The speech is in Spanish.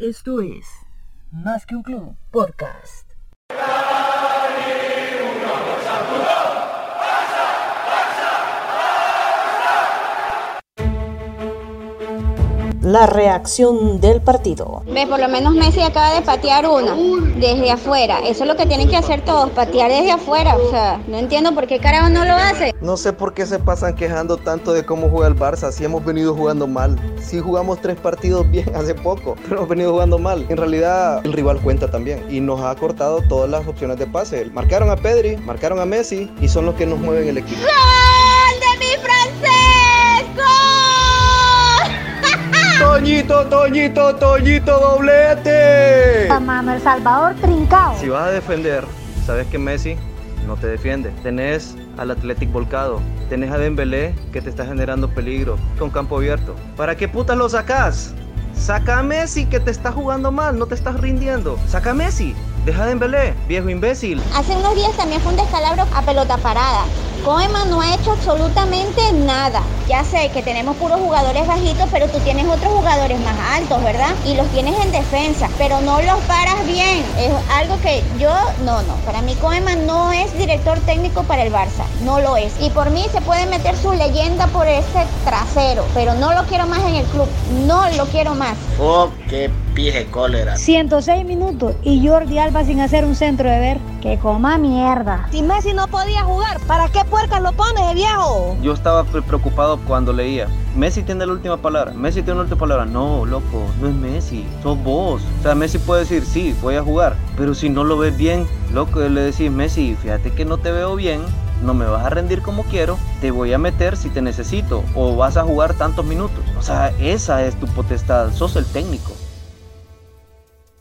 Esto es Más que un club podcast. La reacción del partido. Ve, por lo menos Messi acaba de patear una desde afuera. Eso es lo que tienen que hacer todos, patear desde afuera. O sea, no entiendo por qué carajo no lo hace. No sé por qué se pasan quejando tanto de cómo juega el Barça, si hemos venido jugando mal. Si jugamos tres partidos bien hace poco, pero hemos venido jugando mal. En realidad, el rival cuenta también y nos ha cortado todas las opciones de pase. Marcaron a Pedri, marcaron a Messi y son los que nos mueven el equipo. ¡Gol Toñito, Toñito, Toñito, doblete. Mano, El Salvador trincado. Si vas a defender, sabes que Messi no te defiende. Tenés al Athletic volcado. Tenés a Dembélé que te está generando peligro con campo abierto. ¿Para qué putas lo sacás? Saca a Messi que te está jugando mal, no te estás rindiendo. Saca a Messi. Deja a Dembélé, viejo imbécil. Hace unos días también fue un descalabro a pelota parada. Koeman no ha hecho absolutamente nada. Ya sé que tenemos puros jugadores bajitos, pero tú tienes otros jugadores más altos, ¿verdad? Y los tienes en defensa, pero no los paras bien. Es algo que yo, no, no. Para mí Koeman no es director técnico para el Barça. No lo es. Y por mí se puede meter su leyenda por ese trasero, pero no lo quiero más en el club. No lo quiero más. Oh, qué pije cólera. 106 minutos y Jordi Alba sin hacer un centro de ver. Que coma mierda. Si Messi no podía jugar, ¿para qué puercas lo pones, viejo? Yo estaba pre- preocupado cuando leía. Messi tiene la última palabra. Messi tiene la última palabra. No, loco, no es Messi. Sos vos. O sea, Messi puede decir, sí, voy a jugar. Pero si no lo ves bien, loco, le decís, Messi, fíjate que no te veo bien. No me vas a rendir como quiero. Te voy a meter si te necesito. O vas a jugar tantos minutos. O sea, esa es tu potestad. Sos el técnico.